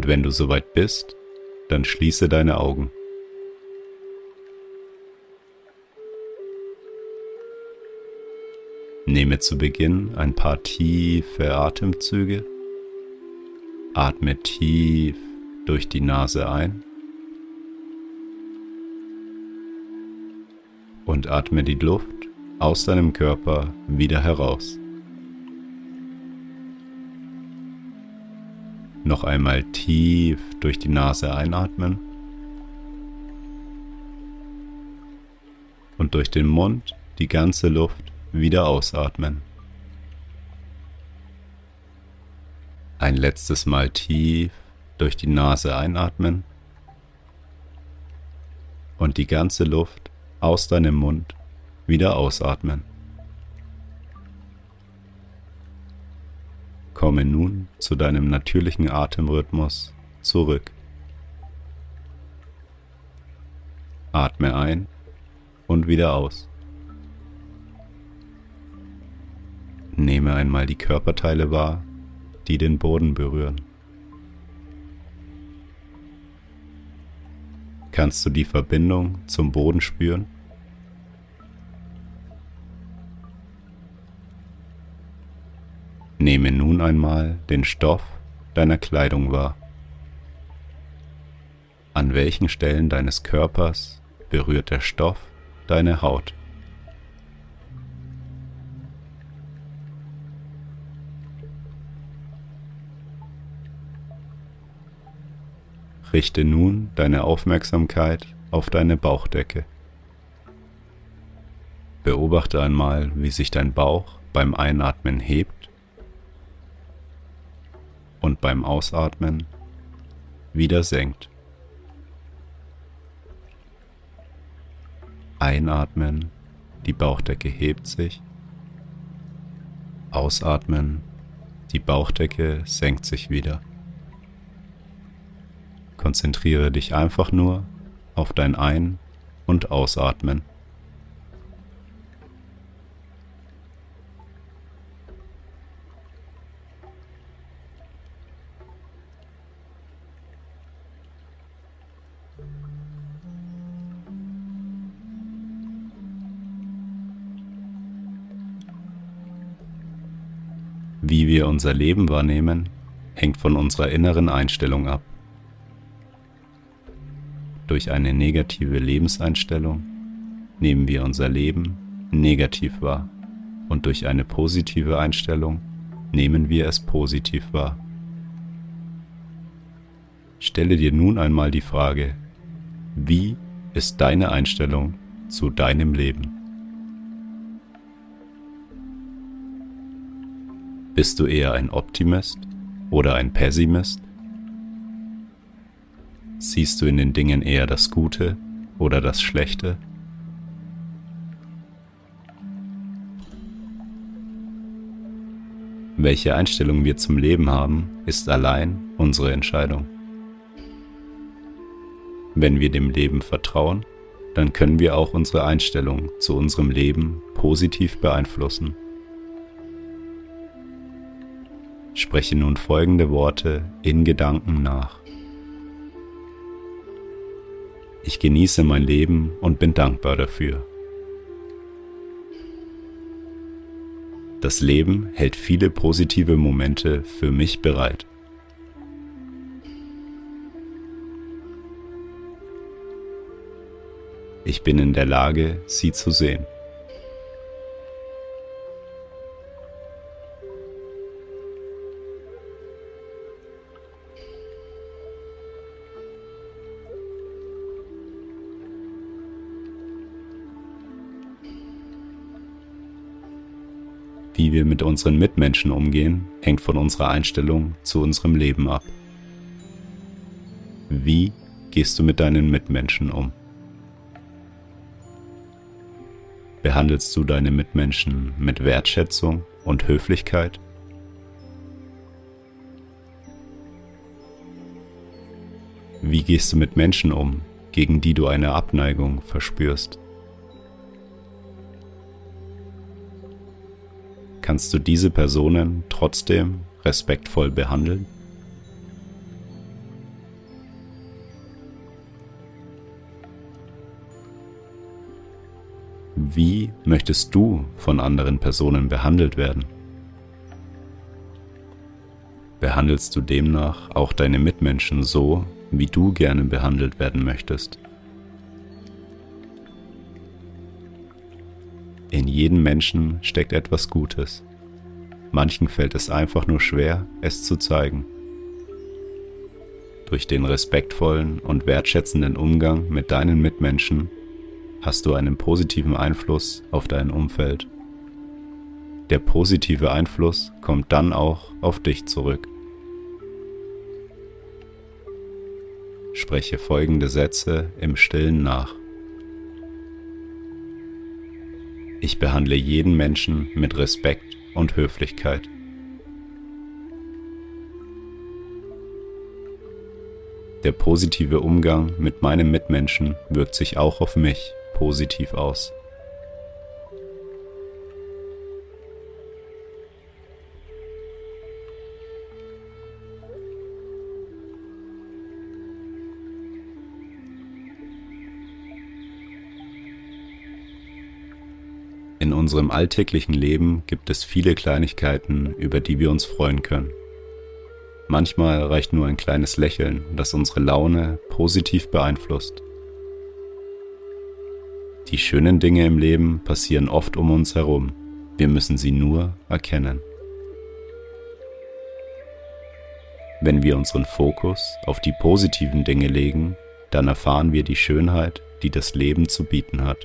und wenn du soweit bist, dann schließe deine Augen. Nehme zu Beginn ein paar tiefe Atemzüge. Atme tief durch die Nase ein und atme die Luft aus deinem Körper wieder heraus. Noch einmal tief durch die Nase einatmen und durch den Mund die ganze Luft wieder ausatmen. Ein letztes Mal tief durch die Nase einatmen und die ganze Luft aus deinem Mund wieder ausatmen. Komme nun zu deinem natürlichen Atemrhythmus zurück. Atme ein und wieder aus. Nehme einmal die Körperteile wahr, die den Boden berühren. Kannst du die Verbindung zum Boden spüren? Einmal den Stoff deiner Kleidung wahr. An welchen Stellen deines Körpers berührt der Stoff deine Haut? Richte nun deine Aufmerksamkeit auf deine Bauchdecke. Beobachte einmal, wie sich dein Bauch beim Einatmen hebt beim Ausatmen wieder senkt. Einatmen, die Bauchdecke hebt sich. Ausatmen, die Bauchdecke senkt sich wieder. Konzentriere dich einfach nur auf dein Ein- und Ausatmen. Wie wir unser Leben wahrnehmen, hängt von unserer inneren Einstellung ab. Durch eine negative Lebenseinstellung nehmen wir unser Leben negativ wahr und durch eine positive Einstellung nehmen wir es positiv wahr. Stelle dir nun einmal die Frage, wie ist deine Einstellung zu deinem Leben? Bist du eher ein Optimist oder ein Pessimist? Siehst du in den Dingen eher das Gute oder das Schlechte? Welche Einstellung wir zum Leben haben, ist allein unsere Entscheidung. Wenn wir dem Leben vertrauen, dann können wir auch unsere Einstellung zu unserem Leben positiv beeinflussen. Spreche nun folgende Worte in Gedanken nach. Ich genieße mein Leben und bin dankbar dafür. Das Leben hält viele positive Momente für mich bereit. Ich bin in der Lage, sie zu sehen. Wie wir mit unseren Mitmenschen umgehen, hängt von unserer Einstellung zu unserem Leben ab. Wie gehst du mit deinen Mitmenschen um? Behandelst du deine Mitmenschen mit Wertschätzung und Höflichkeit? Wie gehst du mit Menschen um, gegen die du eine Abneigung verspürst? Kannst du diese Personen trotzdem respektvoll behandeln? Wie möchtest du von anderen Personen behandelt werden? Behandelst du demnach auch deine Mitmenschen so, wie du gerne behandelt werden möchtest? In jedem Menschen steckt etwas Gutes. Manchen fällt es einfach nur schwer, es zu zeigen. Durch den respektvollen und wertschätzenden Umgang mit deinen Mitmenschen hast du einen positiven Einfluss auf dein Umfeld. Der positive Einfluss kommt dann auch auf dich zurück. Spreche folgende Sätze im stillen nach. Ich behandle jeden Menschen mit Respekt und Höflichkeit. Der positive Umgang mit meinem Mitmenschen wirkt sich auch auf mich positiv aus. In unserem alltäglichen Leben gibt es viele Kleinigkeiten, über die wir uns freuen können. Manchmal reicht nur ein kleines Lächeln, das unsere Laune positiv beeinflusst. Die schönen Dinge im Leben passieren oft um uns herum, wir müssen sie nur erkennen. Wenn wir unseren Fokus auf die positiven Dinge legen, dann erfahren wir die Schönheit, die das Leben zu bieten hat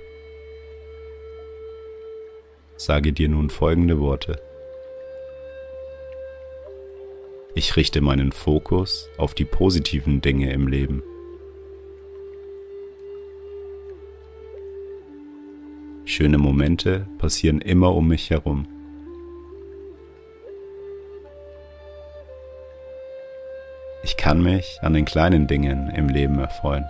sage dir nun folgende Worte. Ich richte meinen Fokus auf die positiven Dinge im Leben. Schöne Momente passieren immer um mich herum. Ich kann mich an den kleinen Dingen im Leben erfreuen.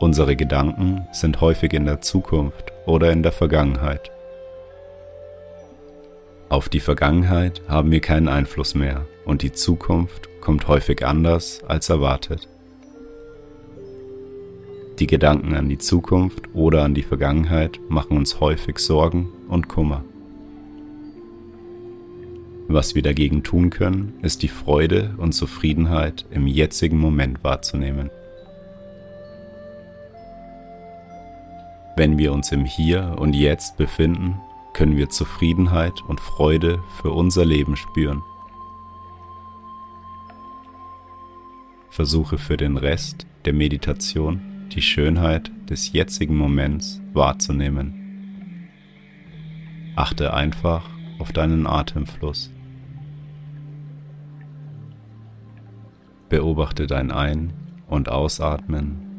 Unsere Gedanken sind häufig in der Zukunft oder in der Vergangenheit. Auf die Vergangenheit haben wir keinen Einfluss mehr und die Zukunft kommt häufig anders als erwartet. Die Gedanken an die Zukunft oder an die Vergangenheit machen uns häufig Sorgen und Kummer. Was wir dagegen tun können, ist die Freude und Zufriedenheit im jetzigen Moment wahrzunehmen. Wenn wir uns im Hier und Jetzt befinden, können wir Zufriedenheit und Freude für unser Leben spüren. Versuche für den Rest der Meditation die Schönheit des jetzigen Moments wahrzunehmen. Achte einfach auf deinen Atemfluss. Beobachte dein Ein- und Ausatmen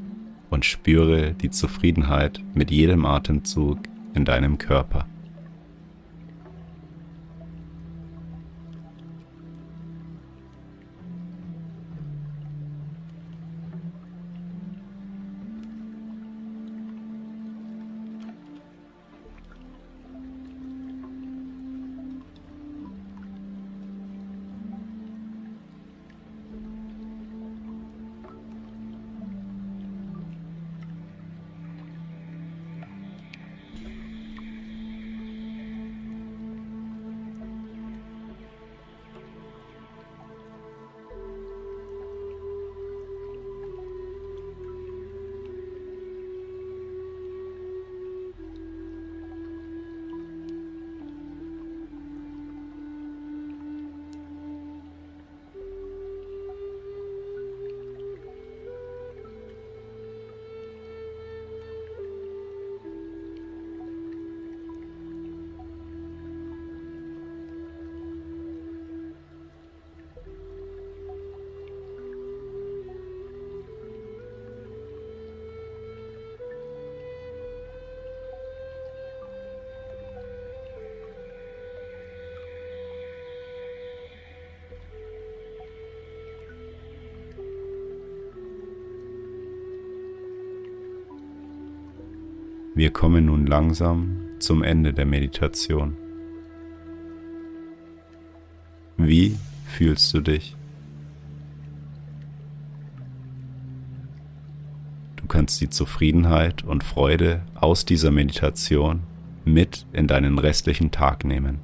und spüre die Zufriedenheit mit jedem Atemzug in deinem Körper. Wir kommen nun langsam zum Ende der Meditation. Wie fühlst du dich? Du kannst die Zufriedenheit und Freude aus dieser Meditation mit in deinen restlichen Tag nehmen.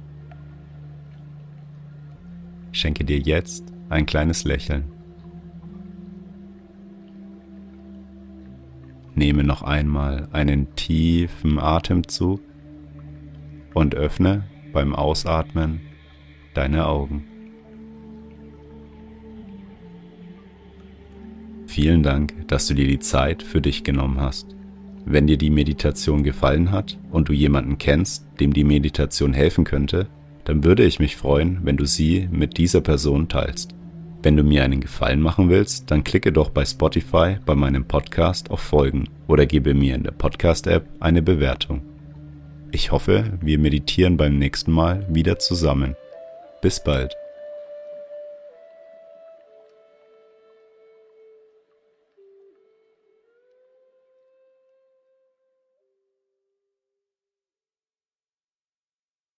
Ich schenke dir jetzt ein kleines Lächeln. Nehme noch einmal einen tiefen Atemzug und öffne beim Ausatmen deine Augen. Vielen Dank, dass du dir die Zeit für dich genommen hast. Wenn dir die Meditation gefallen hat und du jemanden kennst, dem die Meditation helfen könnte, dann würde ich mich freuen, wenn du sie mit dieser Person teilst. Wenn du mir einen Gefallen machen willst, dann klicke doch bei Spotify bei meinem Podcast auf Folgen oder gebe mir in der Podcast-App eine Bewertung. Ich hoffe, wir meditieren beim nächsten Mal wieder zusammen. Bis bald.